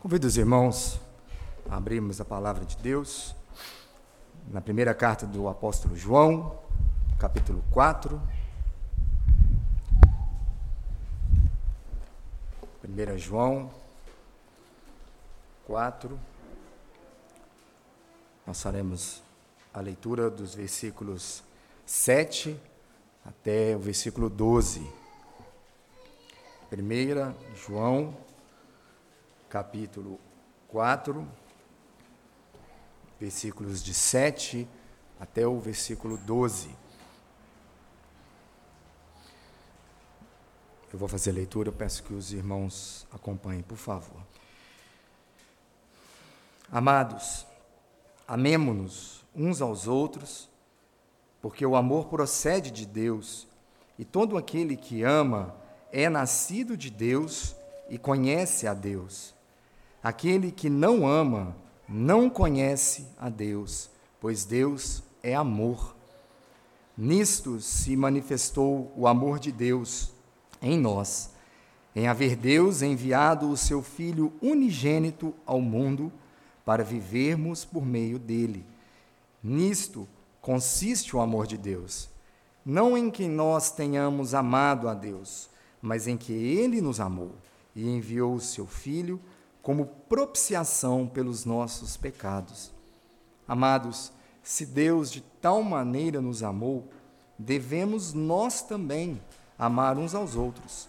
Convido os irmãos a abrirmos a palavra de Deus na primeira carta do apóstolo João, capítulo 4. 1 João 4. Nós faremos a leitura dos versículos 7 até o versículo 12. 1 João capítulo 4, versículos de 7 até o versículo 12. Eu vou fazer a leitura, eu peço que os irmãos acompanhem, por favor. Amados, amemo-nos uns aos outros, porque o amor procede de Deus, e todo aquele que ama é nascido de Deus e conhece a Deus. Aquele que não ama não conhece a Deus, pois Deus é amor. Nisto se manifestou o amor de Deus em nós, em haver Deus enviado o seu Filho unigênito ao mundo para vivermos por meio dele. Nisto consiste o amor de Deus, não em que nós tenhamos amado a Deus, mas em que ele nos amou e enviou o seu Filho como propiciação pelos nossos pecados. Amados, se Deus de tal maneira nos amou, devemos nós também amar uns aos outros.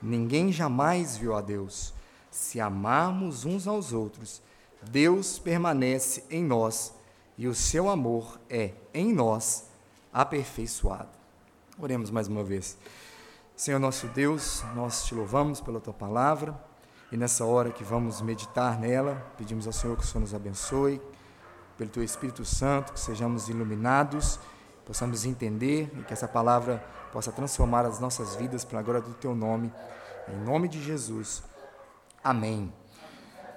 Ninguém jamais viu a Deus. Se amarmos uns aos outros, Deus permanece em nós e o seu amor é em nós aperfeiçoado. Oremos mais uma vez. Senhor nosso Deus, nós te louvamos pela tua palavra. E nessa hora que vamos meditar nela, pedimos ao Senhor que o Senhor nos abençoe, pelo Teu Espírito Santo, que sejamos iluminados, possamos entender e que essa palavra possa transformar as nossas vidas pela glória do Teu nome. Em nome de Jesus. Amém.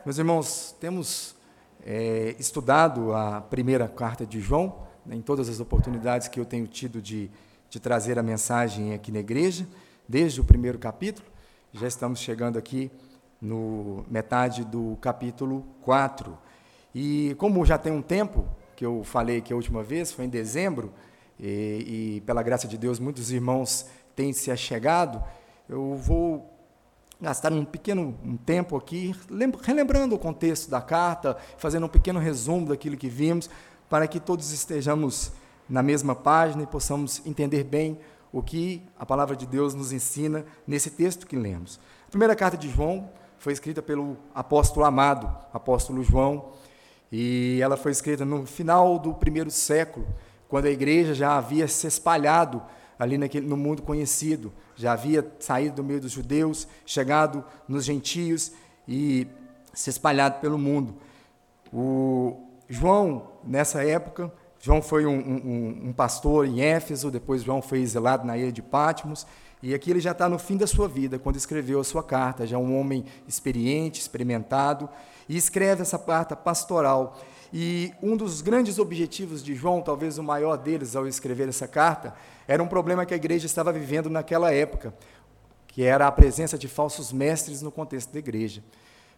Meus irmãos, temos é, estudado a primeira carta de João, né, em todas as oportunidades que eu tenho tido de, de trazer a mensagem aqui na igreja, desde o primeiro capítulo. Já estamos chegando aqui no metade do capítulo 4. E como já tem um tempo que eu falei que a última vez, foi em dezembro, e, e pela graça de Deus muitos irmãos têm se achegado, eu vou gastar um pequeno um tempo aqui, relembrando o contexto da carta, fazendo um pequeno resumo daquilo que vimos, para que todos estejamos na mesma página e possamos entender bem o que a palavra de Deus nos ensina nesse texto que lemos. Primeira carta de João, foi escrita pelo apóstolo amado, apóstolo João, e ela foi escrita no final do primeiro século, quando a igreja já havia se espalhado ali naquele, no mundo conhecido, já havia saído do meio dos judeus, chegado nos gentios e se espalhado pelo mundo. O João, nessa época, João foi um, um, um pastor em Éfeso, depois João foi exilado na ilha de Patmos, e aqui ele já está no fim da sua vida, quando escreveu a sua carta, já um homem experiente, experimentado, e escreve essa carta pastoral. E um dos grandes objetivos de João, talvez o maior deles ao escrever essa carta, era um problema que a igreja estava vivendo naquela época, que era a presença de falsos mestres no contexto da igreja.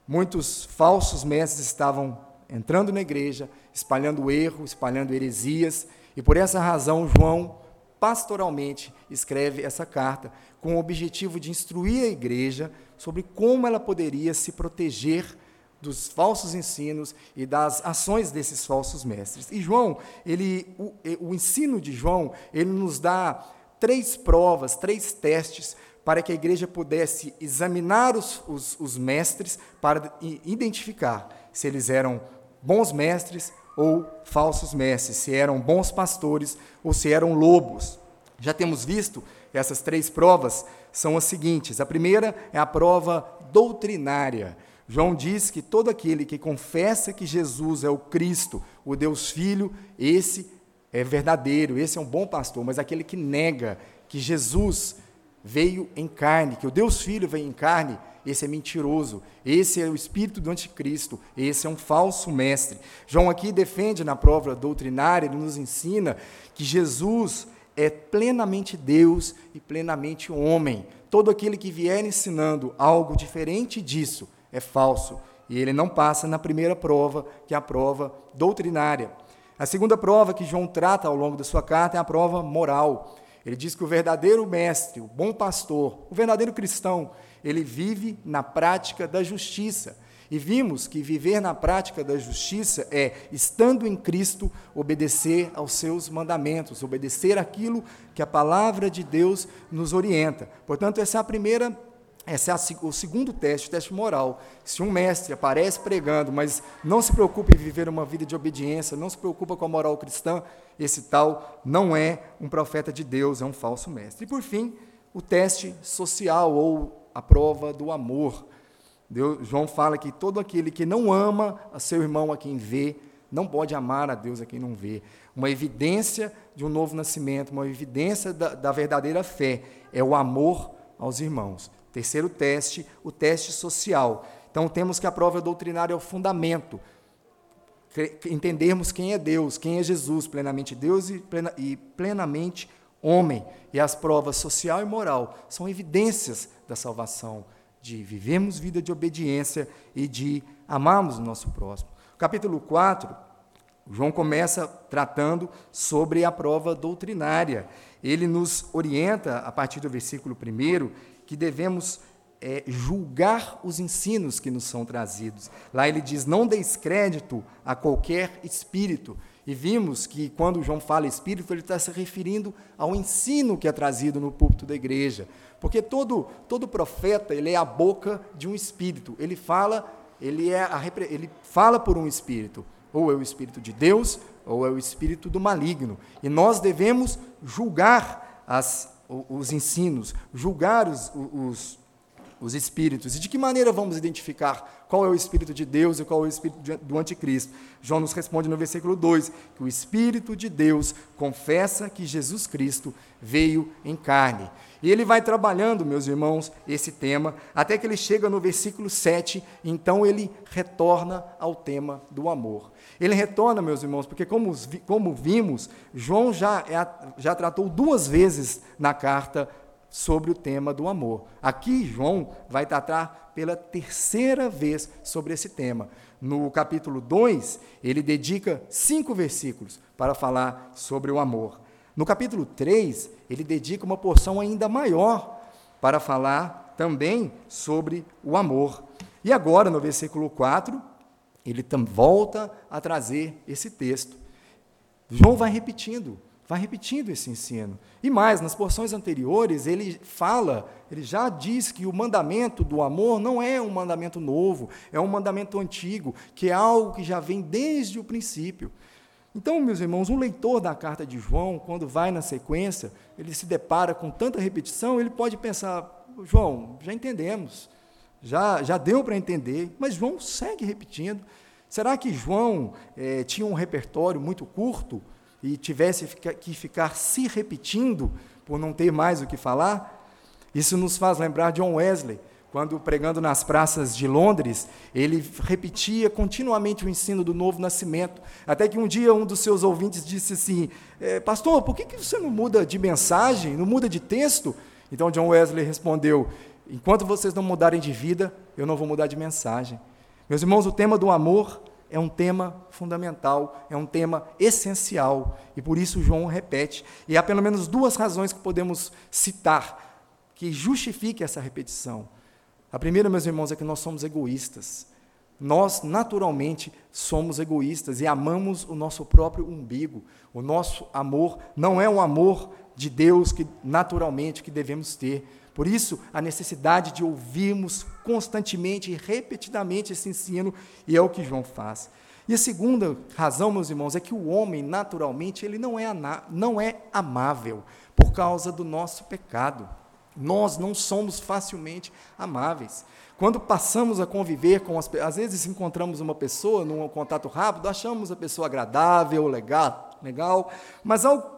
Muitos falsos mestres estavam entrando na igreja, espalhando erro, espalhando heresias, e por essa razão João pastoralmente escreve essa carta com o objetivo de instruir a igreja sobre como ela poderia se proteger dos falsos ensinos e das ações desses falsos mestres. E João, ele, o, o ensino de João, ele nos dá três provas, três testes para que a igreja pudesse examinar os, os, os mestres para identificar se eles eram bons mestres ou falsos mestres, se eram bons pastores ou se eram lobos. Já temos visto essas três provas são as seguintes. A primeira é a prova doutrinária. João diz que todo aquele que confessa que Jesus é o Cristo, o Deus Filho, esse é verdadeiro, esse é um bom pastor, mas aquele que nega que Jesus veio em carne, que o Deus Filho veio em carne, esse é mentiroso, esse é o espírito do anticristo, esse é um falso mestre. João aqui defende na prova doutrinária, ele nos ensina que Jesus é plenamente Deus e plenamente homem. Todo aquele que vier ensinando algo diferente disso é falso e ele não passa na primeira prova, que é a prova doutrinária. A segunda prova que João trata ao longo da sua carta é a prova moral. Ele diz que o verdadeiro mestre, o bom pastor, o verdadeiro cristão, ele vive na prática da justiça. E vimos que viver na prática da justiça é, estando em Cristo, obedecer aos seus mandamentos, obedecer aquilo que a palavra de Deus nos orienta. Portanto, essa é a primeira esse é o segundo teste, o teste moral. Se um mestre aparece pregando, mas não se preocupa em viver uma vida de obediência, não se preocupa com a moral cristã, esse tal não é um profeta de Deus, é um falso mestre. E por fim, o teste social ou a prova do amor. Deus, João fala que todo aquele que não ama a seu irmão a quem vê, não pode amar a Deus a quem não vê. Uma evidência de um novo nascimento, uma evidência da, da verdadeira fé, é o amor aos irmãos. Terceiro teste, o teste social. Então, temos que a prova doutrinária é o fundamento. Entendermos quem é Deus, quem é Jesus, plenamente Deus e, plena, e plenamente homem. E as provas social e moral são evidências da salvação, de vivermos vida de obediência e de amarmos o nosso próximo. Capítulo 4, João começa tratando sobre a prova doutrinária. Ele nos orienta, a partir do versículo 1, que devemos é, julgar os ensinos que nos são trazidos. Lá ele diz: não deis crédito a qualquer espírito. E vimos que quando João fala espírito, ele está se referindo ao ensino que é trazido no púlpito da igreja. Porque todo, todo profeta ele é a boca de um espírito. Ele fala, ele, é a, ele fala por um espírito. Ou é o espírito de Deus, ou é o espírito do maligno. E nós devemos julgar as os ensinos, julgar os, os, os espíritos. E de que maneira vamos identificar qual é o espírito de Deus e qual é o espírito do anticristo? João nos responde no versículo 2 que o espírito de Deus confessa que Jesus Cristo veio em carne. E ele vai trabalhando, meus irmãos, esse tema, até que ele chega no versículo 7, então ele retorna ao tema do amor. Ele retorna, meus irmãos, porque, como, como vimos, João já, é, já tratou duas vezes na carta sobre o tema do amor. Aqui, João vai tratar pela terceira vez sobre esse tema. No capítulo 2, ele dedica cinco versículos para falar sobre o amor. No capítulo 3, ele dedica uma porção ainda maior para falar também sobre o amor. E agora, no versículo 4, ele volta a trazer esse texto. João vai repetindo, vai repetindo esse ensino. E mais, nas porções anteriores, ele fala, ele já diz que o mandamento do amor não é um mandamento novo, é um mandamento antigo, que é algo que já vem desde o princípio. Então, meus irmãos, um leitor da carta de João, quando vai na sequência, ele se depara com tanta repetição, ele pode pensar: João, já entendemos, já, já deu para entender, mas João segue repetindo. Será que João eh, tinha um repertório muito curto e tivesse que ficar se repetindo por não ter mais o que falar? Isso nos faz lembrar de John Wesley, quando pregando nas praças de Londres, ele repetia continuamente o ensino do novo nascimento, até que um dia um dos seus ouvintes disse assim: eh, Pastor, por que, que você não muda de mensagem, não muda de texto? Então John Wesley respondeu: Enquanto vocês não mudarem de vida, eu não vou mudar de mensagem. Meus irmãos, o tema do amor é um tema fundamental, é um tema essencial, e por isso João repete. E há pelo menos duas razões que podemos citar que justifiquem essa repetição. A primeira, meus irmãos, é que nós somos egoístas. Nós, naturalmente, somos egoístas e amamos o nosso próprio umbigo. O nosso amor não é um amor de Deus que naturalmente que devemos ter. Por isso, a necessidade de ouvirmos constantemente e repetidamente esse ensino, e é o que João faz. E a segunda razão, meus irmãos, é que o homem, naturalmente, ele não é, não é amável por causa do nosso pecado. Nós não somos facilmente amáveis. Quando passamos a conviver com as às vezes encontramos uma pessoa num contato rápido, achamos a pessoa agradável, legal, legal, mas ao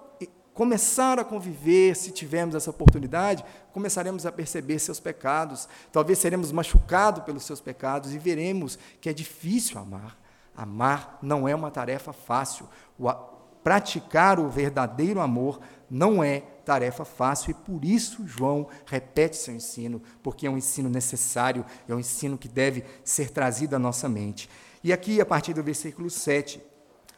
começar a conviver, se tivermos essa oportunidade, começaremos a perceber seus pecados, talvez seremos machucados pelos seus pecados e veremos que é difícil amar. Amar não é uma tarefa fácil. O, praticar o verdadeiro amor não é tarefa fácil e por isso João repete seu ensino, porque é um ensino necessário, é um ensino que deve ser trazido à nossa mente. E aqui, a partir do versículo 7,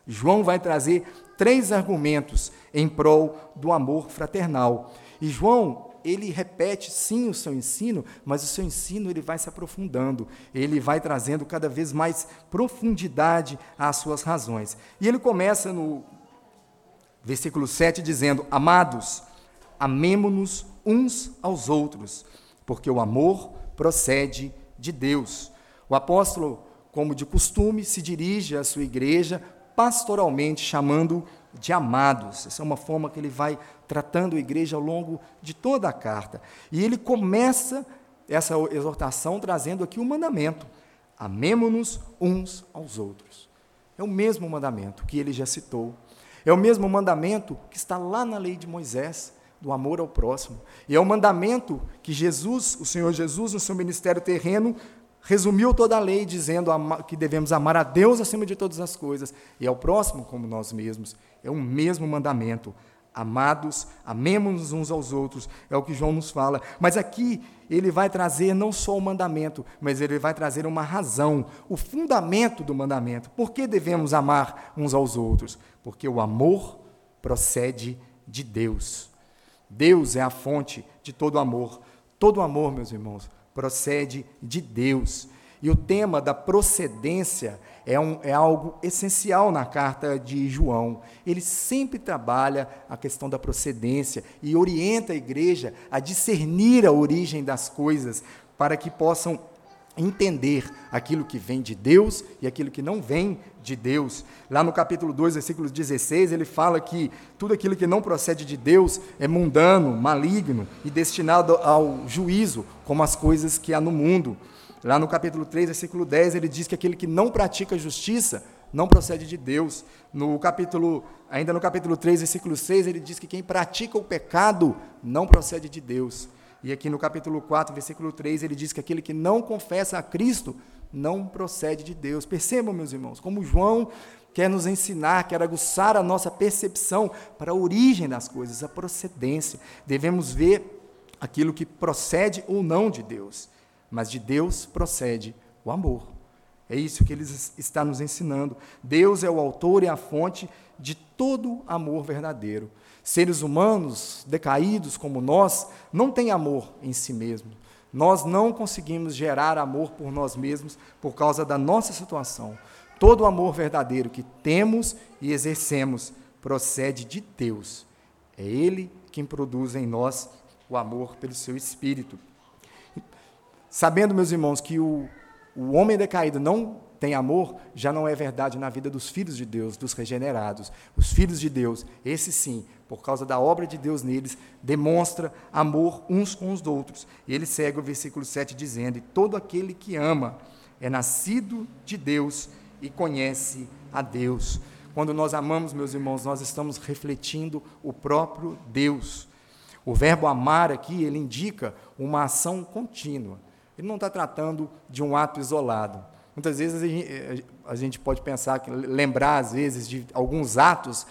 João vai trazer três argumentos em prol do amor fraternal. E João, ele repete sim o seu ensino, mas o seu ensino ele vai se aprofundando, ele vai trazendo cada vez mais profundidade às suas razões. E ele começa no versículo 7 dizendo: Amados, amemo-nos uns aos outros, porque o amor procede de Deus. O apóstolo, como de costume, se dirige à sua igreja pastoralmente, chamando de amados. Essa é uma forma que ele vai tratando a igreja ao longo de toda a carta. E ele começa essa exortação trazendo aqui o um mandamento: amemo-nos uns aos outros. É o mesmo mandamento que ele já citou é o mesmo mandamento que está lá na lei de Moisés, do amor ao próximo. E é o mandamento que Jesus, o Senhor Jesus, no seu ministério terreno, resumiu toda a lei dizendo que devemos amar a Deus acima de todas as coisas e ao próximo como nós mesmos. É o mesmo mandamento. Amados, amemos uns aos outros, é o que João nos fala. Mas aqui ele vai trazer não só o mandamento, mas ele vai trazer uma razão, o fundamento do mandamento. Por que devemos amar uns aos outros? Porque o amor procede de Deus. Deus é a fonte de todo amor. Todo amor, meus irmãos, procede de Deus. E o tema da procedência é, um, é algo essencial na carta de João. Ele sempre trabalha a questão da procedência e orienta a igreja a discernir a origem das coisas para que possam entender aquilo que vem de Deus e aquilo que não vem de Deus. Lá no capítulo 2, versículo 16, ele fala que tudo aquilo que não procede de Deus é mundano, maligno e destinado ao juízo, como as coisas que há no mundo. Lá no capítulo 3, versículo 10, ele diz que aquele que não pratica justiça não procede de Deus. No capítulo, ainda no capítulo 3, versículo 6, ele diz que quem pratica o pecado não procede de Deus. E aqui no capítulo 4, versículo 3, ele diz que aquele que não confessa a Cristo não procede de Deus. Percebam, meus irmãos, como João quer nos ensinar, quer aguçar a nossa percepção para a origem das coisas, a procedência. Devemos ver aquilo que procede ou não de Deus mas de Deus procede o amor. É isso que ele está nos ensinando. Deus é o autor e a fonte de todo amor verdadeiro. Seres humanos decaídos como nós não têm amor em si mesmos. Nós não conseguimos gerar amor por nós mesmos por causa da nossa situação. Todo amor verdadeiro que temos e exercemos procede de Deus. É Ele quem produz em nós o amor pelo seu Espírito. Sabendo, meus irmãos, que o, o homem decaído não tem amor, já não é verdade na vida dos filhos de Deus, dos regenerados. Os filhos de Deus, esse sim, por causa da obra de Deus neles, demonstra amor uns com os outros. E ele segue o versículo 7 dizendo: E todo aquele que ama é nascido de Deus e conhece a Deus. Quando nós amamos, meus irmãos, nós estamos refletindo o próprio Deus. O verbo amar aqui, ele indica uma ação contínua. Ele não está tratando de um ato isolado. Muitas vezes a gente, a gente pode pensar, lembrar às vezes de alguns atos.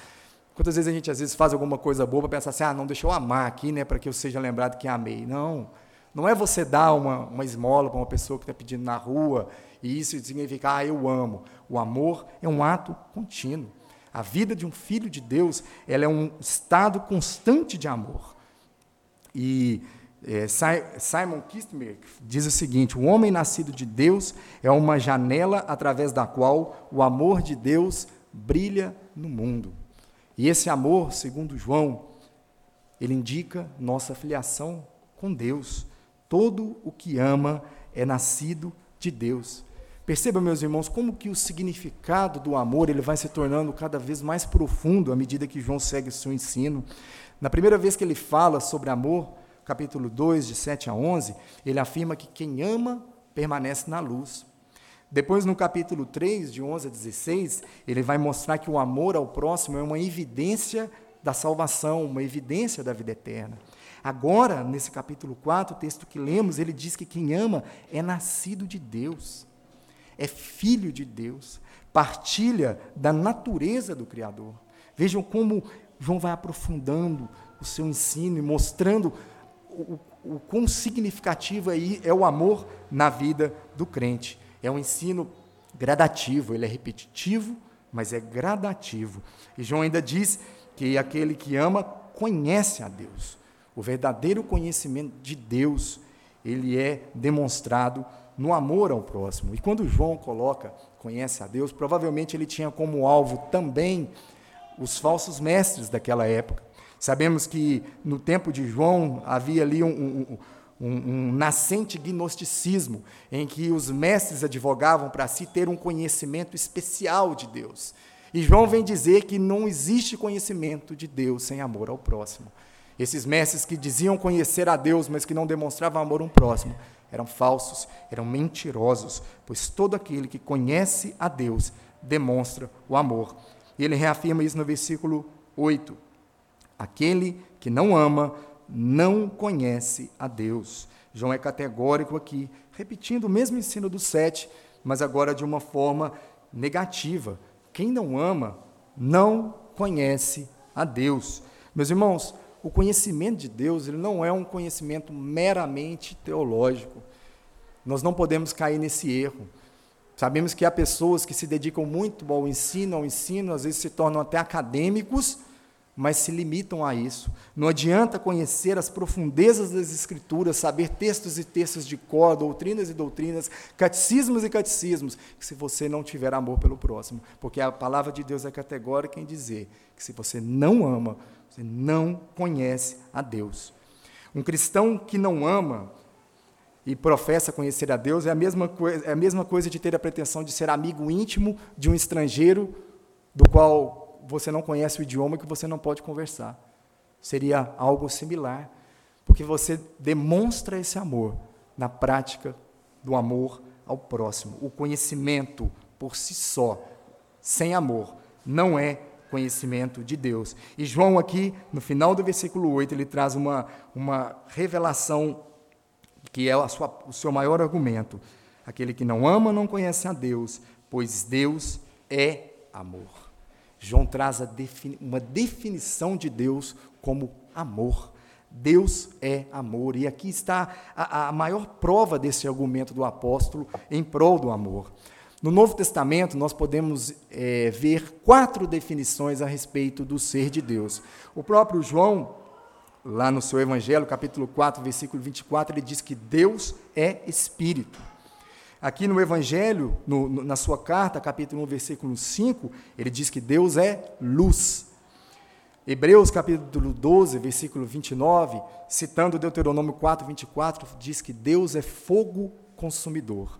Quantas vezes a gente às vezes faz alguma coisa boa para pensar assim, ah, não, deixa eu amar aqui, né, para que eu seja lembrado que amei. Não, não é você dar uma, uma esmola para uma pessoa que está pedindo na rua e isso significa, ah, eu amo. O amor é um ato contínuo. A vida de um filho de Deus, ela é um estado constante de amor. E é, Simon Kistmer diz o seguinte: o homem nascido de Deus é uma janela através da qual o amor de Deus brilha no mundo. E esse amor, segundo João, ele indica nossa filiação com Deus. Todo o que ama é nascido de Deus. Perceba, meus irmãos, como que o significado do amor ele vai se tornando cada vez mais profundo à medida que João segue o seu ensino. Na primeira vez que ele fala sobre amor, capítulo 2, de 7 a 11, ele afirma que quem ama permanece na luz. Depois, no capítulo 3, de 11 a 16, ele vai mostrar que o amor ao próximo é uma evidência da salvação, uma evidência da vida eterna. Agora, nesse capítulo 4, o texto que lemos, ele diz que quem ama é nascido de Deus, é filho de Deus, partilha da natureza do Criador. Vejam como João vai aprofundando o seu ensino e mostrando o, o, quão significativo aí é o amor na vida do crente. É um ensino gradativo, ele é repetitivo, mas é gradativo. E João ainda diz que aquele que ama conhece a Deus. O verdadeiro conhecimento de Deus, ele é demonstrado no amor ao próximo. E quando João coloca conhece a Deus, provavelmente ele tinha como alvo também os falsos mestres daquela época. Sabemos que no tempo de João havia ali um, um, um, nascente gnosticismo, em que os mestres advogavam para si ter um conhecimento especial de Deus. E João vem dizer que não existe conhecimento de Deus sem amor ao próximo. Esses mestres que diziam conhecer a Deus, mas que não demonstravam amor ao próximo, eram falsos, eram mentirosos, pois todo aquele que conhece a Deus demonstra o amor. E ele reafirma isso no versículo 8. Aquele que não ama não conhece a Deus. João é categórico aqui, repetindo o mesmo ensino do 7, mas agora de uma forma negativa. Quem não ama não conhece a Deus. Meus irmãos, o conhecimento de Deus ele não é um conhecimento meramente teológico. Nós não podemos cair nesse erro. Sabemos que há pessoas que se dedicam muito ao ensino, ao ensino, às vezes se tornam até acadêmicos, mas se limitam a isso. Não adianta conhecer as profundezas das Escrituras, saber textos e textos de cor, doutrinas e doutrinas, catecismos e catecismos, se você não tiver amor pelo próximo. Porque a palavra de Deus é categórica em dizer que se você não ama, você não conhece a Deus. Um cristão que não ama e professa conhecer a Deus é a mesma coisa, é a mesma coisa de ter a pretensão de ser amigo íntimo de um estrangeiro do qual você não conhece o idioma que você não pode conversar. Seria algo similar, porque você demonstra esse amor na prática do amor ao próximo. O conhecimento por si só, sem amor, não é conhecimento de Deus. E João, aqui, no final do versículo 8, ele traz uma, uma revelação que é sua, o seu maior argumento. Aquele que não ama não conhece a Deus, pois Deus é amor. João traz defini uma definição de Deus como amor. Deus é amor. E aqui está a, a maior prova desse argumento do apóstolo em prol do amor. No Novo Testamento, nós podemos é, ver quatro definições a respeito do ser de Deus. O próprio João, lá no seu Evangelho, capítulo 4, versículo 24, ele diz que Deus é Espírito. Aqui no Evangelho, no, no, na sua carta, capítulo 1, versículo 5, ele diz que Deus é luz. Hebreus capítulo 12, versículo 29, citando Deuteronômio 4, 24, diz que Deus é fogo consumidor.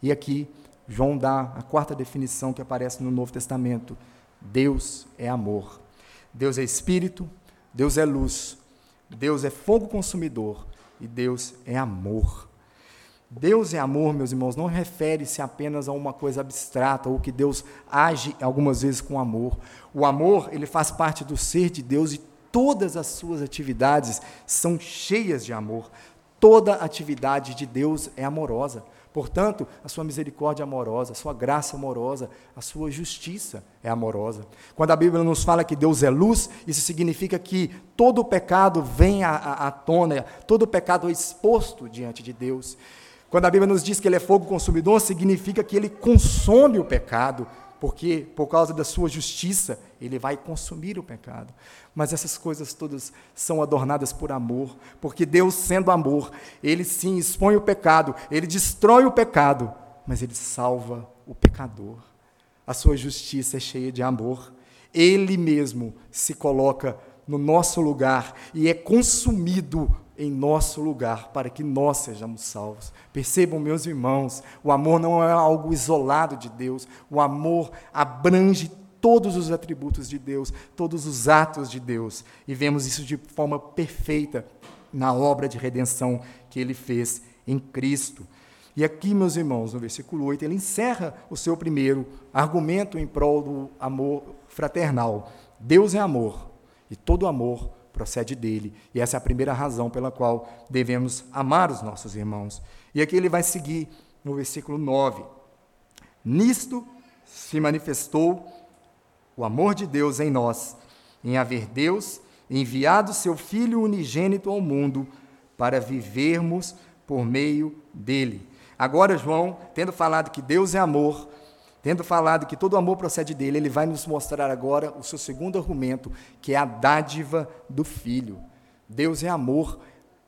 E aqui João dá a quarta definição que aparece no Novo Testamento: Deus é amor. Deus é espírito, Deus é luz, Deus é fogo consumidor e Deus é amor. Deus é amor, meus irmãos, não refere-se apenas a uma coisa abstrata ou que Deus age algumas vezes com amor. O amor, ele faz parte do ser de Deus e todas as suas atividades são cheias de amor. Toda atividade de Deus é amorosa. Portanto, a sua misericórdia é amorosa, a sua graça é amorosa, a sua justiça é amorosa. Quando a Bíblia nos fala que Deus é luz, isso significa que todo o pecado vem à, à, à tona, todo o pecado é exposto diante de Deus. Quando a Bíblia nos diz que Ele é fogo consumidor, significa que Ele consome o pecado, porque por causa da sua justiça, Ele vai consumir o pecado. Mas essas coisas todas são adornadas por amor, porque Deus, sendo amor, Ele sim expõe o pecado, Ele destrói o pecado, mas Ele salva o pecador. A sua justiça é cheia de amor. Ele mesmo se coloca no nosso lugar e é consumido em nosso lugar para que nós sejamos salvos. Percebam, meus irmãos, o amor não é algo isolado de Deus, o amor abrange todos os atributos de Deus, todos os atos de Deus. E vemos isso de forma perfeita na obra de redenção que ele fez em Cristo. E aqui, meus irmãos, no versículo 8, ele encerra o seu primeiro argumento em prol do amor fraternal. Deus é amor, e todo amor procede dele. E essa é a primeira razão pela qual devemos amar os nossos irmãos. E aqui ele vai seguir no versículo 9. Nisto se manifestou o amor de Deus em nós, em haver Deus enviado seu Filho unigênito ao mundo para vivermos por meio dele. Agora, João, tendo falado que Deus é amor, tendo falado que todo amor procede dele, ele vai nos mostrar agora o seu segundo argumento, que é a dádiva do Filho. Deus é amor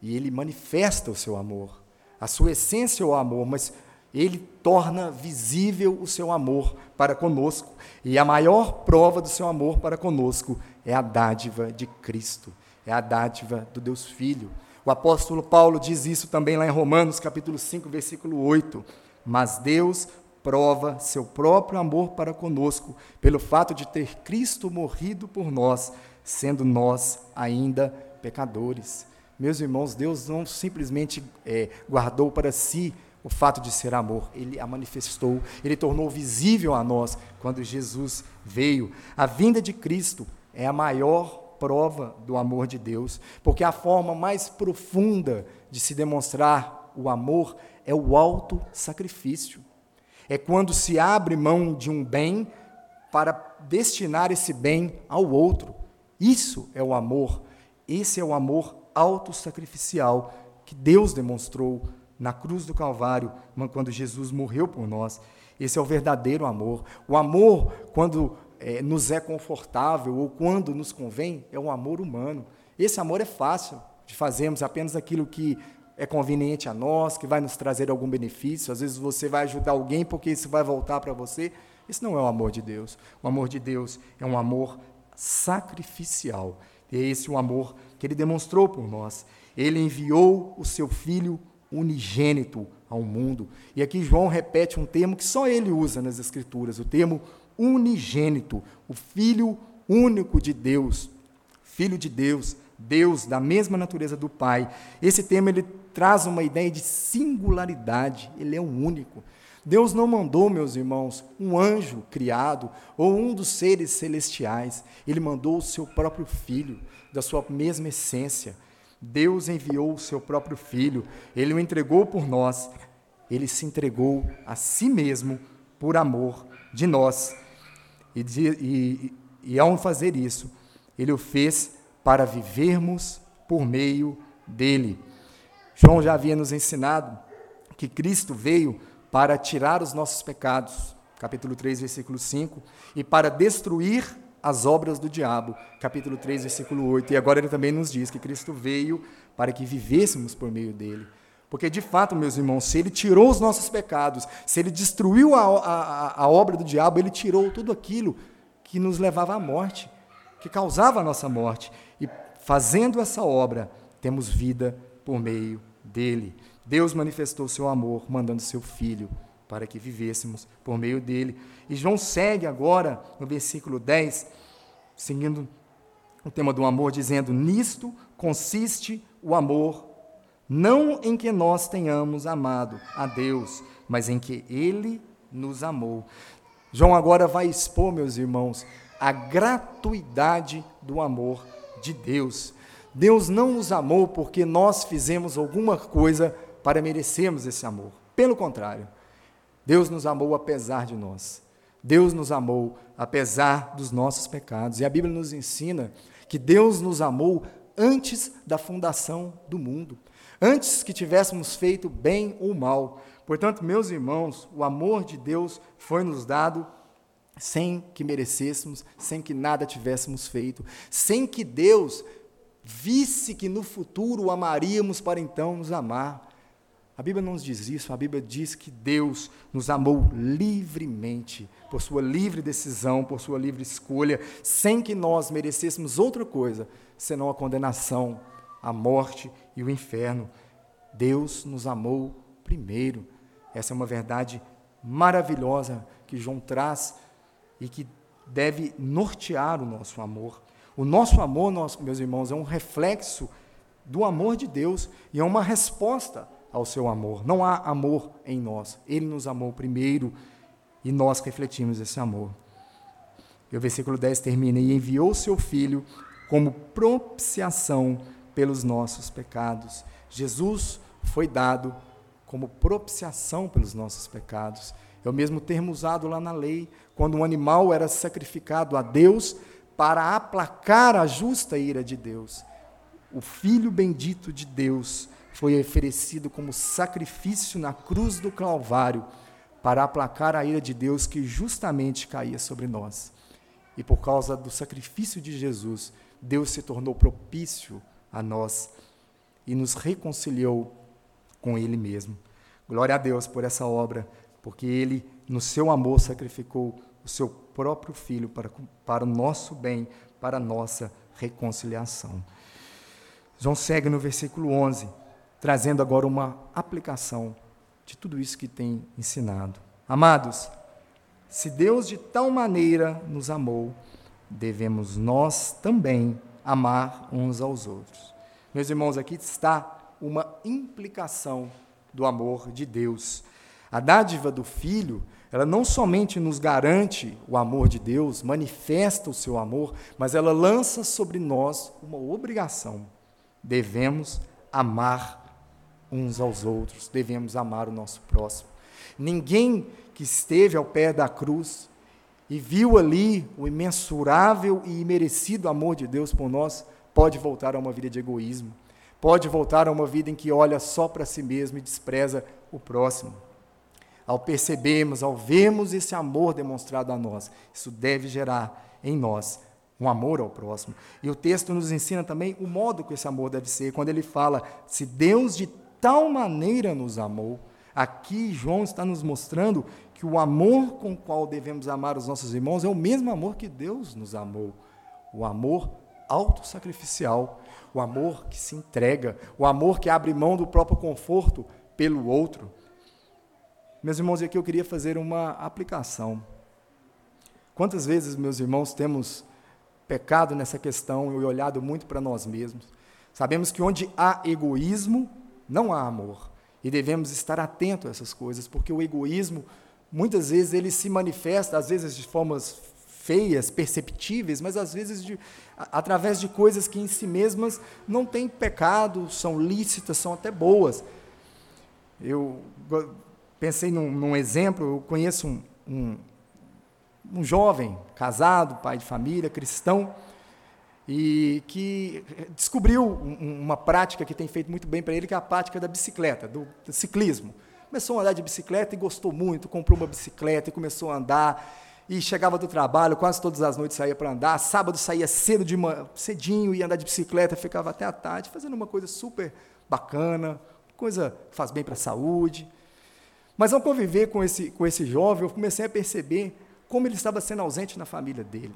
e ele manifesta o seu amor. A sua essência é o amor, mas ele torna visível o seu amor para conosco. E a maior prova do seu amor para conosco é a dádiva de Cristo, é a dádiva do Deus Filho. O apóstolo Paulo diz isso também lá em Romanos, capítulo 5, versículo 8. Mas Deus prova seu próprio amor para conosco, pelo fato de ter Cristo morrido por nós, sendo nós ainda pecadores. Meus irmãos, Deus não simplesmente é, guardou para si o fato de ser amor, ele a manifestou, ele tornou visível a nós quando Jesus veio. A vinda de Cristo é a maior prova do amor de Deus, porque a forma mais profunda de se demonstrar o amor é o alto sacrifício. É quando se abre mão de um bem para destinar esse bem ao outro. Isso é o amor. Esse é o amor autossacrificial que Deus demonstrou na cruz do Calvário, quando Jesus morreu por nós. Esse é o verdadeiro amor. O amor, quando é, nos é confortável ou quando nos convém, é um amor humano. Esse amor é fácil de fazermos apenas aquilo que é conveniente a nós, que vai nos trazer algum benefício. Às vezes você vai ajudar alguém porque isso vai voltar para você. Isso não é o amor de Deus. O amor de Deus é um amor sacrificial. E é esse o amor que ele demonstrou por nós. Ele enviou o seu filho unigênito ao mundo. E aqui João repete um termo que só ele usa nas Escrituras, o termo unigênito, o Filho único de Deus, Filho de Deus, Deus da mesma natureza do Pai. Esse termo ele traz uma ideia de singularidade, ele é o único. Deus não mandou, meus irmãos, um anjo criado ou um dos seres celestiais. Ele mandou o seu próprio filho, da sua mesma essência. Deus enviou o seu próprio filho, ele o entregou por nós, ele se entregou a si mesmo por amor de nós. E, e, e ao fazer isso, ele o fez para vivermos por meio dele. João já havia nos ensinado que Cristo veio para tirar os nossos pecados, capítulo 3, versículo 5, e para destruir as obras do diabo, capítulo 3, versículo 8. E agora ele também nos diz que Cristo veio para que vivêssemos por meio dele. Porque, de fato, meus irmãos, se ele tirou os nossos pecados, se ele destruiu a, a, a obra do diabo, ele tirou tudo aquilo que nos levava à morte, que causava a nossa morte. E fazendo essa obra, temos vida por meio dele. Deus manifestou seu amor, mandando seu filho para que vivêssemos por meio dele. E João segue agora no versículo 10, seguindo o tema do amor, dizendo: Nisto consiste o amor, não em que nós tenhamos amado a Deus, mas em que ele nos amou. João agora vai expor, meus irmãos, a gratuidade do amor de Deus. Deus não nos amou porque nós fizemos alguma coisa para merecermos esse amor. Pelo contrário, Deus nos amou apesar de nós. Deus nos amou apesar dos nossos pecados. E a Bíblia nos ensina que Deus nos amou antes da fundação do mundo, antes que tivéssemos feito bem ou mal. Portanto, meus irmãos, o amor de Deus foi nos dado sem que merecêssemos, sem que nada tivéssemos feito, sem que Deus visse que no futuro o amaríamos para então nos amar. A Bíblia não nos diz isso, a Bíblia diz que Deus nos amou livremente, por sua livre decisão, por sua livre escolha, sem que nós merecêssemos outra coisa senão a condenação, a morte e o inferno. Deus nos amou primeiro. Essa é uma verdade maravilhosa que João traz e que deve nortear o nosso amor. O nosso amor, meus irmãos, é um reflexo do amor de Deus e é uma resposta ao seu amor. Não há amor em nós. Ele nos amou primeiro e nós refletimos esse amor. E o versículo 10 termina: E enviou seu filho como propiciação pelos nossos pecados. Jesus foi dado como propiciação pelos nossos pecados. É o mesmo termo usado lá na lei, quando um animal era sacrificado a Deus para aplacar a justa ira de Deus. O Filho bendito de Deus foi oferecido como sacrifício na cruz do Calvário para aplacar a ira de Deus que justamente caía sobre nós. E por causa do sacrifício de Jesus, Deus se tornou propício a nós e nos reconciliou com Ele mesmo. Glória a Deus por essa obra, porque Ele, no seu amor, sacrificou o seu próprio Filho para, para o nosso bem, para a nossa reconciliação. João segue no versículo 11 trazendo agora uma aplicação de tudo isso que tem ensinado. Amados, se Deus de tal maneira nos amou, devemos nós também amar uns aos outros. Meus irmãos, aqui está uma implicação do amor de Deus. A dádiva do Filho, ela não somente nos garante o amor de Deus, manifesta o seu amor, mas ela lança sobre nós uma obrigação. Devemos amar uns aos outros, devemos amar o nosso próximo. Ninguém que esteve ao pé da cruz e viu ali o imensurável e imerecido amor de Deus por nós, pode voltar a uma vida de egoísmo, pode voltar a uma vida em que olha só para si mesmo e despreza o próximo. Ao percebermos, ao vermos esse amor demonstrado a nós, isso deve gerar em nós um amor ao próximo. E o texto nos ensina também o modo que esse amor deve ser, quando ele fala: se Deus de tal maneira nos amou. Aqui João está nos mostrando que o amor com o qual devemos amar os nossos irmãos é o mesmo amor que Deus nos amou. O amor autossacrificial, o amor que se entrega, o amor que abre mão do próprio conforto pelo outro. Meus irmãos, aqui eu queria fazer uma aplicação. Quantas vezes, meus irmãos, temos pecado nessa questão e olhado muito para nós mesmos? Sabemos que onde há egoísmo, não há amor. E devemos estar atentos a essas coisas, porque o egoísmo, muitas vezes, ele se manifesta, às vezes de formas feias, perceptíveis, mas às vezes de, através de coisas que em si mesmas não têm pecado, são lícitas, são até boas. Eu pensei num, num exemplo, eu conheço um, um, um jovem, casado, pai de família, cristão, e que descobriu uma prática que tem feito muito bem para ele, que é a prática da bicicleta, do, do, ciclismo. Começou a andar de bicicleta e gostou muito, comprou uma bicicleta e começou a andar. E chegava do trabalho, quase todas as noites saía para andar. Sábado saía cedo de manhã, cedinho, ia andar de bicicleta, ficava até a tarde, fazendo uma coisa super bacana, coisa que faz bem para a saúde. Mas ao conviver com esse, com esse jovem, eu comecei a perceber como ele estava sendo ausente na família dele.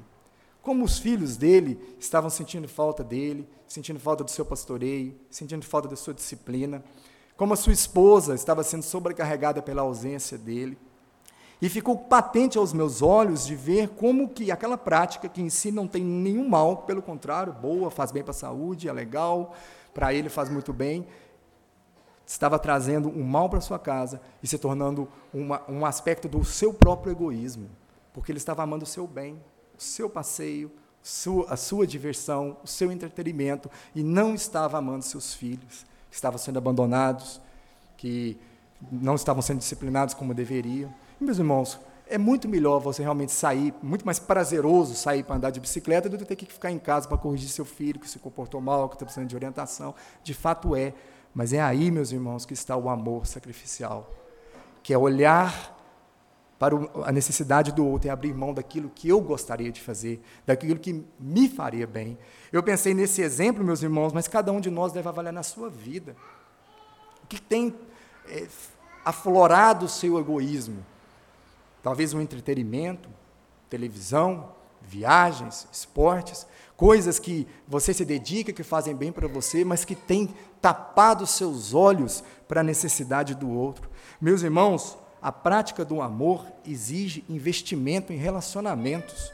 Como os filhos dele estavam sentindo falta dele, sentindo falta do seu pastoreio, sentindo falta da sua disciplina. Como a sua esposa estava sendo sobrecarregada pela ausência dele. E ficou patente aos meus olhos de ver como que aquela prática, que em si não tem nenhum mal, pelo contrário, boa, faz bem para a saúde, é legal, para ele faz muito bem, estava trazendo um mal para sua casa e se tornando uma, um aspecto do seu próprio egoísmo, porque ele estava amando o seu bem, o seu passeio, a sua diversão, o seu entretenimento, e não estava amando seus filhos, que estavam sendo abandonados, que não estavam sendo disciplinados como deveriam. E, meus irmãos, é muito melhor você realmente sair, muito mais prazeroso sair para andar de bicicleta do que ter que ficar em casa para corrigir seu filho que se comportou mal, que está precisando de orientação. De fato é, mas é aí, meus irmãos, que está o amor sacrificial, que é olhar para a necessidade do outro e abrir mão daquilo que eu gostaria de fazer, daquilo que me faria bem. Eu pensei nesse exemplo, meus irmãos, mas cada um de nós deve avaliar na sua vida. O que tem é, aflorado o seu egoísmo? Talvez um entretenimento, televisão, viagens, esportes, coisas que você se dedica, que fazem bem para você, mas que têm tapado seus olhos para a necessidade do outro. Meus irmãos, a prática do amor exige investimento em relacionamentos.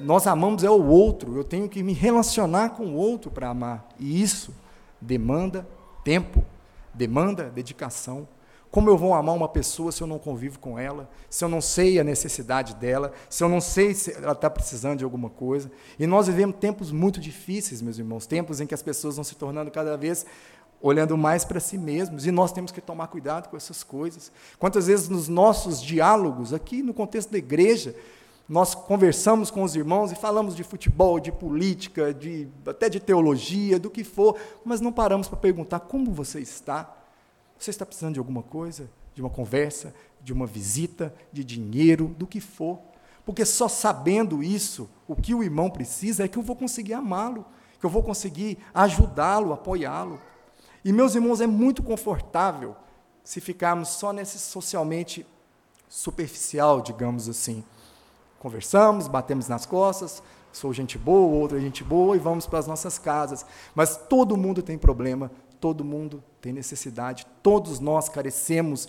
Nós amamos é o outro, eu tenho que me relacionar com o outro para amar. E isso demanda tempo, demanda dedicação. Como eu vou amar uma pessoa se eu não convivo com ela, se eu não sei a necessidade dela, se eu não sei se ela está precisando de alguma coisa? E nós vivemos tempos muito difíceis, meus irmãos, tempos em que as pessoas vão se tornando cada vez olhando mais para si mesmos, e nós temos que tomar cuidado com essas coisas. Quantas vezes nos nossos diálogos, aqui no contexto da igreja, nós conversamos com os irmãos e falamos de futebol, de política, de, até de teologia, do que for, mas não paramos para perguntar como você está. Você está precisando de alguma coisa? De uma conversa? De uma visita? De dinheiro? Do que for. Porque só sabendo isso, o que o irmão precisa é que eu vou conseguir amá-lo, que eu vou conseguir ajudá-lo, apoiá-lo. E, meus irmãos, é muito confortável se ficarmos só nesse socialmente superficial, digamos assim. Conversamos, batemos nas costas, sou gente boa, outra gente boa, e vamos para as nossas casas. Mas todo mundo tem problema, todo mundo tem necessidade, todos nós carecemos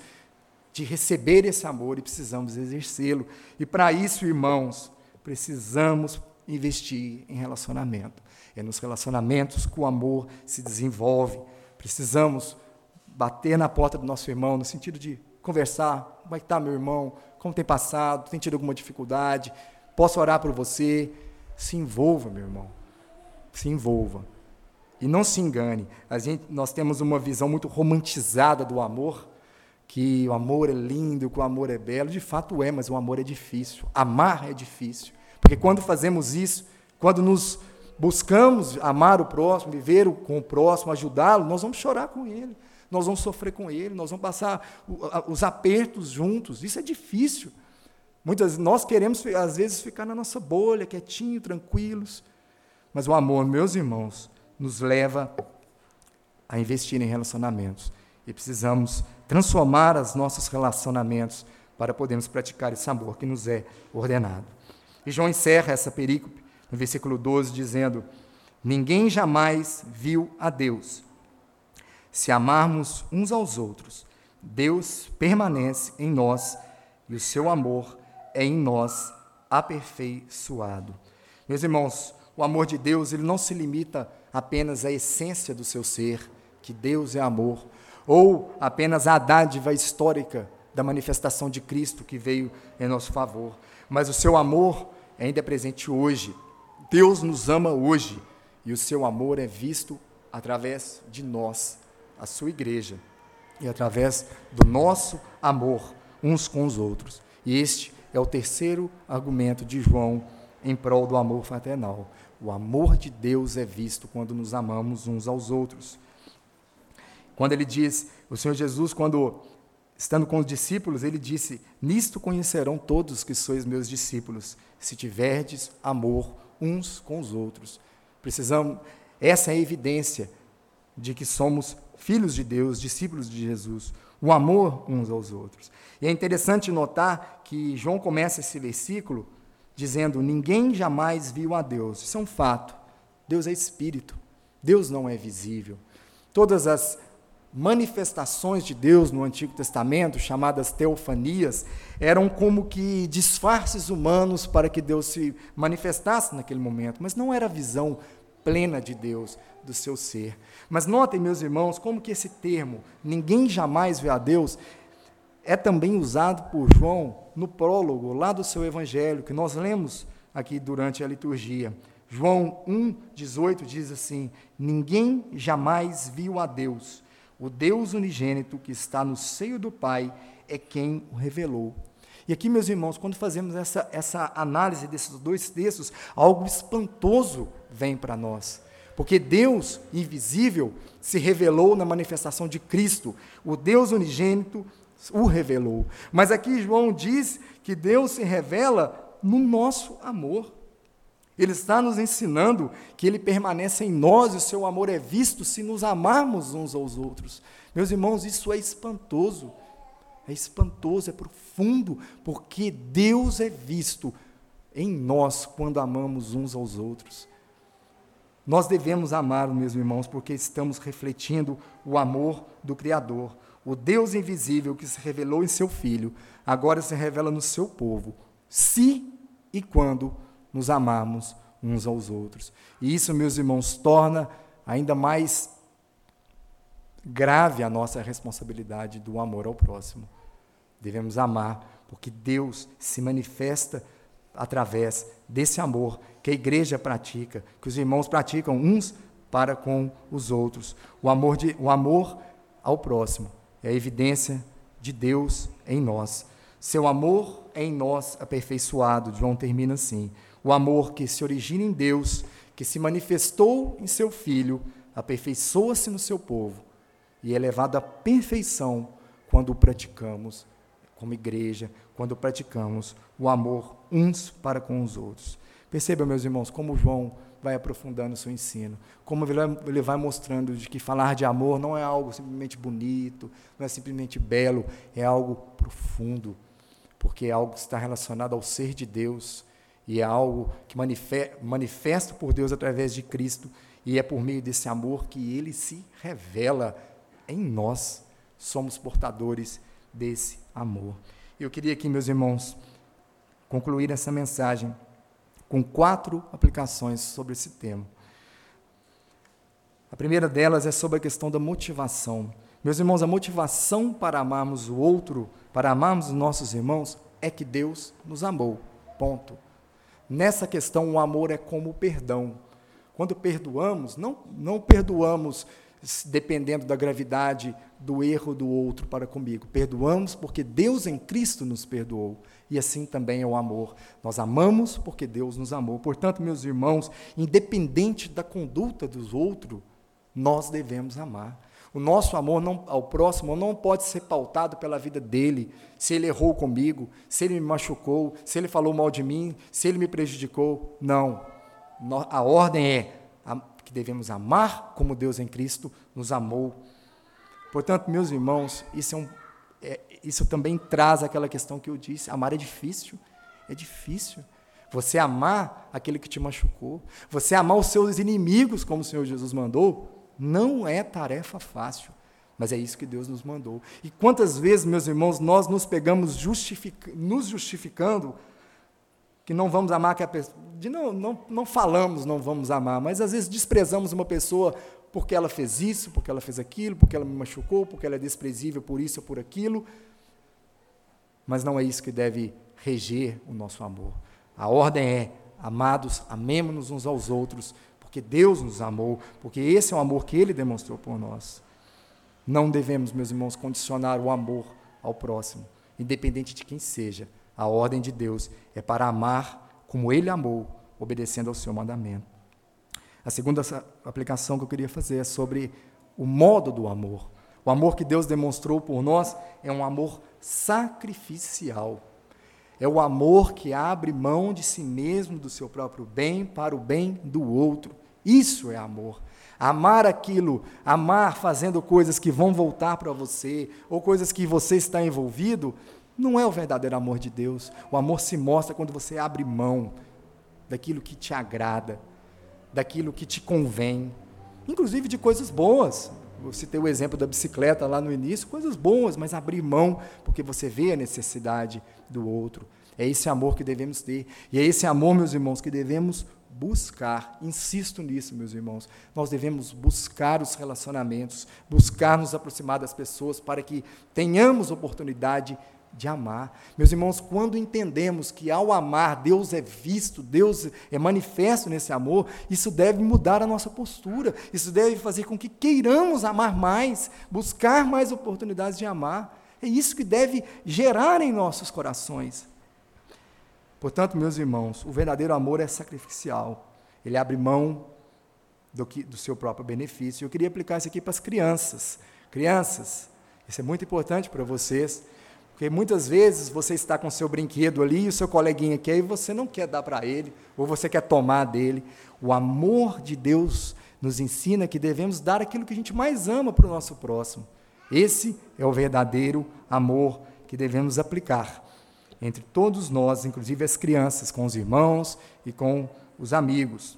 de receber esse amor e precisamos exercê-lo. E para isso, irmãos, precisamos investir em relacionamento. É nos relacionamentos que o amor se desenvolve. Precisamos bater na porta do nosso irmão no sentido de conversar. Como é que está, meu irmão? Como tem passado? Tem tido alguma dificuldade? Posso orar por você? Se envolva, meu irmão. Se envolva. E não se engane. Gente, nós temos uma visão muito romantizada do amor, que o amor é lindo, que o amor é belo. De fato é, mas o amor é difícil. Amar é difícil. Porque quando fazemos isso, quando nos buscamos amar o próximo, viver com o próximo, ajudá-lo, nós vamos chorar com ele nós vamos sofrer com ele, nós vamos passar os apertos juntos. Isso é difícil. Muitas nós queremos às vezes ficar na nossa bolha, quietinho, tranquilos. Mas o amor, meus irmãos, nos leva a investir em relacionamentos. E precisamos transformar os nossos relacionamentos para podermos praticar esse amor que nos é ordenado. E João encerra essa perícope no versículo 12 dizendo: Ninguém jamais viu a Deus. Se amarmos uns aos outros, Deus permanece em nós e o seu amor é em nós aperfeiçoado. Meus irmãos, o amor de Deus ele não se limita apenas à essência do seu ser, que Deus é amor, ou apenas à dádiva histórica da manifestação de Cristo que veio em nosso favor, mas o seu amor ainda é presente hoje. Deus nos ama hoje e o seu amor é visto através de nós a sua igreja e através do nosso amor uns com os outros. E este é o terceiro argumento de João em prol do amor fraternal. O amor de Deus é visto quando nos amamos uns aos outros. Quando ele diz, o Senhor Jesus, quando estando com os discípulos, ele disse: Nisto conhecerão todos que sois meus discípulos, se tiverdes amor uns com os outros. Precisamos, essa é a evidência de que somos filhos de Deus, discípulos de Jesus, o amor uns aos outros. E é interessante notar que João começa esse versículo dizendo: Ninguém jamais viu a Deus. Isso é um fato. Deus é espírito. Deus não é visível. Todas as manifestações de Deus no Antigo Testamento, chamadas teofanias, eram como que disfarces humanos para que Deus se manifestasse naquele momento, mas não era a visão plena de Deus, do seu ser. Mas notem, meus irmãos, como que esse termo, ninguém jamais vê a Deus, é também usado por João no prólogo lá do seu evangelho, que nós lemos aqui durante a liturgia. João 1,18 diz assim: Ninguém jamais viu a Deus. O Deus unigênito que está no seio do Pai é quem o revelou. E aqui, meus irmãos, quando fazemos essa, essa análise desses dois textos, algo espantoso vem para nós. Porque Deus invisível se revelou na manifestação de Cristo. O Deus unigênito o revelou. Mas aqui João diz que Deus se revela no nosso amor. Ele está nos ensinando que ele permanece em nós e o seu amor é visto se nos amarmos uns aos outros. Meus irmãos, isso é espantoso. É espantoso, é profundo, porque Deus é visto em nós quando amamos uns aos outros. Nós devemos amar, meus irmãos, porque estamos refletindo o amor do Criador. O Deus invisível que se revelou em seu Filho, agora se revela no seu povo, se e quando nos amarmos uns aos outros. E isso, meus irmãos, torna ainda mais grave a nossa responsabilidade do amor ao próximo. Devemos amar, porque Deus se manifesta através desse amor que a igreja pratica, que os irmãos praticam uns para com os outros. O amor, de, o amor ao próximo é a evidência de Deus em nós. Seu amor é em nós aperfeiçoado. João termina assim: o amor que se origina em Deus, que se manifestou em seu Filho, aperfeiçoa-se no seu povo e é levado à perfeição quando o praticamos como igreja, quando praticamos o amor uns para com os outros. Perceba, meus irmãos, como João vai aprofundando o seu ensino, como ele vai mostrando de que falar de amor não é algo simplesmente bonito, não é simplesmente belo, é algo profundo, porque é algo que está relacionado ao ser de Deus e é algo que manifesta por Deus através de Cristo e é por meio desse amor que ele se revela em nós. Somos portadores desse amor. Eu queria aqui, meus irmãos, concluir essa mensagem com quatro aplicações sobre esse tema. A primeira delas é sobre a questão da motivação. Meus irmãos, a motivação para amarmos o outro, para amarmos os nossos irmãos, é que Deus nos amou. Ponto. Nessa questão, o amor é como o perdão. Quando perdoamos, não, não perdoamos dependendo da gravidade do erro do outro para comigo. Perdoamos porque Deus em Cristo nos perdoou. E assim também é o amor. Nós amamos porque Deus nos amou. Portanto, meus irmãos, independente da conduta dos outros, nós devemos amar. O nosso amor não, ao próximo não pode ser pautado pela vida dele, se ele errou comigo, se ele me machucou, se ele falou mal de mim, se ele me prejudicou. Não. A ordem é que devemos amar como Deus em Cristo nos amou. Portanto, meus irmãos, isso, é um, é, isso também traz aquela questão que eu disse: amar é difícil. É difícil. Você amar aquele que te machucou, você amar os seus inimigos, como o Senhor Jesus mandou, não é tarefa fácil. Mas é isso que Deus nos mandou. E quantas vezes, meus irmãos, nós nos pegamos justific... nos justificando que não vamos amar que a pessoa. De não, não, não falamos não vamos amar, mas às vezes desprezamos uma pessoa porque ela fez isso, porque ela fez aquilo, porque ela me machucou, porque ela é desprezível por isso ou por aquilo. Mas não é isso que deve reger o nosso amor. A ordem é: amados, amemos-nos uns aos outros, porque Deus nos amou, porque esse é o amor que Ele demonstrou por nós. Não devemos, meus irmãos, condicionar o amor ao próximo, independente de quem seja a ordem de Deus é para amar como Ele amou, obedecendo ao seu mandamento. A segunda aplicação que eu queria fazer é sobre o modo do amor. O amor que Deus demonstrou por nós é um amor sacrificial. É o amor que abre mão de si mesmo, do seu próprio bem, para o bem do outro. Isso é amor. Amar aquilo, amar fazendo coisas que vão voltar para você, ou coisas que você está envolvido, não é o verdadeiro amor de Deus. O amor se mostra quando você abre mão daquilo que te agrada, daquilo que te convém, inclusive de coisas boas. Você tem o exemplo da bicicleta lá no início, coisas boas, mas abrir mão porque você vê a necessidade do outro. É esse amor que devemos ter. E é esse amor, meus irmãos, que devemos buscar. Insisto nisso, meus irmãos. Nós devemos buscar os relacionamentos, buscar nos aproximar das pessoas para que tenhamos oportunidade de amar. Meus irmãos, quando entendemos que ao amar Deus é visto, Deus é manifesto nesse amor, isso deve mudar a nossa postura, isso deve fazer com que queiramos amar mais, buscar mais oportunidades de amar. É isso que deve gerar em nossos corações. Portanto, meus irmãos, o verdadeiro amor é sacrificial. Ele abre mão do, que, do seu próprio benefício. Eu queria aplicar isso aqui para as crianças. Crianças, isso é muito importante para vocês. Porque muitas vezes você está com seu brinquedo ali e o seu coleguinha quer e você não quer dar para ele, ou você quer tomar dele. O amor de Deus nos ensina que devemos dar aquilo que a gente mais ama para o nosso próximo. Esse é o verdadeiro amor que devemos aplicar entre todos nós, inclusive as crianças, com os irmãos e com os amigos.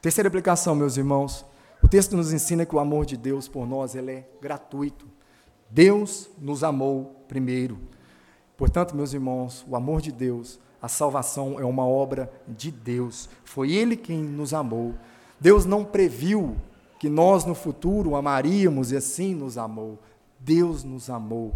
Terceira aplicação, meus irmãos, o texto nos ensina que o amor de Deus por nós ele é gratuito. Deus nos amou primeiro. Portanto, meus irmãos, o amor de Deus, a salvação é uma obra de Deus. Foi Ele quem nos amou. Deus não previu que nós no futuro amaríamos e assim nos amou. Deus nos amou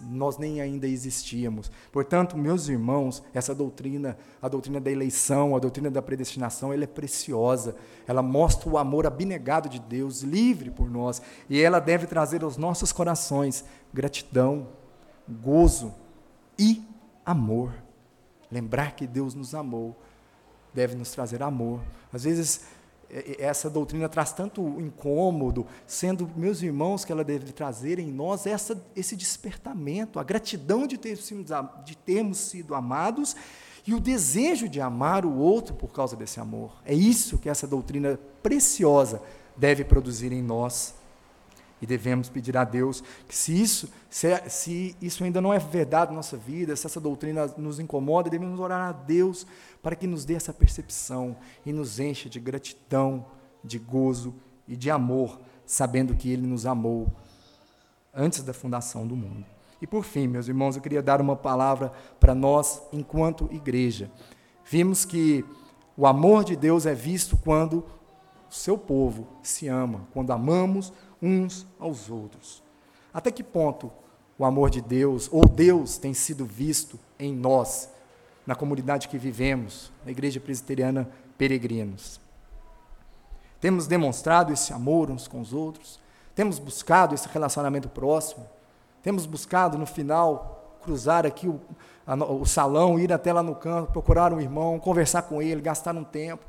nós nem ainda existíamos. Portanto, meus irmãos, essa doutrina, a doutrina da eleição, a doutrina da predestinação, ela é preciosa. Ela mostra o amor abnegado de Deus, livre por nós, e ela deve trazer aos nossos corações gratidão, gozo e amor. Lembrar que Deus nos amou deve nos trazer amor. Às vezes essa doutrina traz tanto incômodo, sendo meus irmãos que ela deve trazer em nós essa, esse despertamento, a gratidão de, ter, de termos sido amados e o desejo de amar o outro por causa desse amor. É isso que essa doutrina preciosa deve produzir em nós. E devemos pedir a Deus que, se isso, se, se, isso ainda não é verdade na nossa vida, se essa doutrina nos incomoda, devemos orar a Deus para que nos dê essa percepção e nos encha de gratidão, de gozo e de amor, sabendo que Ele nos amou antes da fundação do mundo. E por fim, meus irmãos, eu queria dar uma palavra para nós enquanto igreja. Vimos que o amor de Deus é visto quando o seu povo se ama, quando amamos uns aos outros. Até que ponto o amor de Deus, ou Deus, tem sido visto em nós, na comunidade que vivemos, na Igreja Presbiteriana Peregrinos? Temos demonstrado esse amor uns com os outros? Temos buscado esse relacionamento próximo? Temos buscado, no final, cruzar aqui o, a, o salão, ir até lá no canto, procurar um irmão, conversar com ele, gastar um tempo,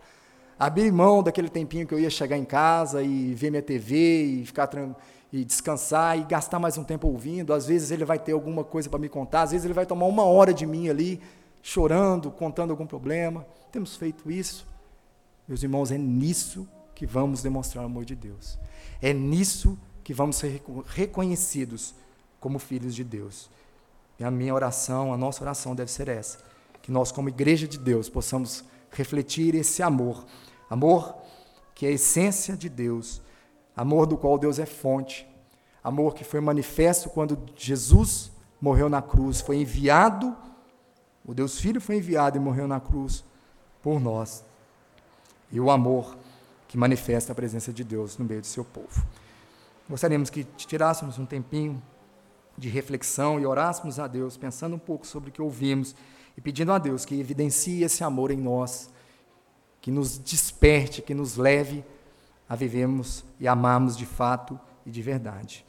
abrir mão daquele tempinho que eu ia chegar em casa e ver minha TV e ficar e descansar e gastar mais um tempo ouvindo. Às vezes ele vai ter alguma coisa para me contar, às vezes ele vai tomar uma hora de mim ali, chorando, contando algum problema. Temos feito isso. Meus irmãos, é nisso que vamos demonstrar o amor de Deus. É nisso que vamos ser reconhecidos como filhos de Deus. E a minha oração, a nossa oração deve ser essa: que nós, como igreja de Deus, possamos refletir esse amor Amor que é a essência de Deus, amor do qual Deus é fonte, amor que foi manifesto quando Jesus morreu na cruz, foi enviado, o Deus Filho foi enviado e morreu na cruz por nós. E o amor que manifesta a presença de Deus no meio do seu povo. Gostaríamos que tirássemos um tempinho de reflexão e orássemos a Deus, pensando um pouco sobre o que ouvimos e pedindo a Deus que evidencie esse amor em nós que nos desperte, que nos leve a vivermos e amarmos de fato e de verdade.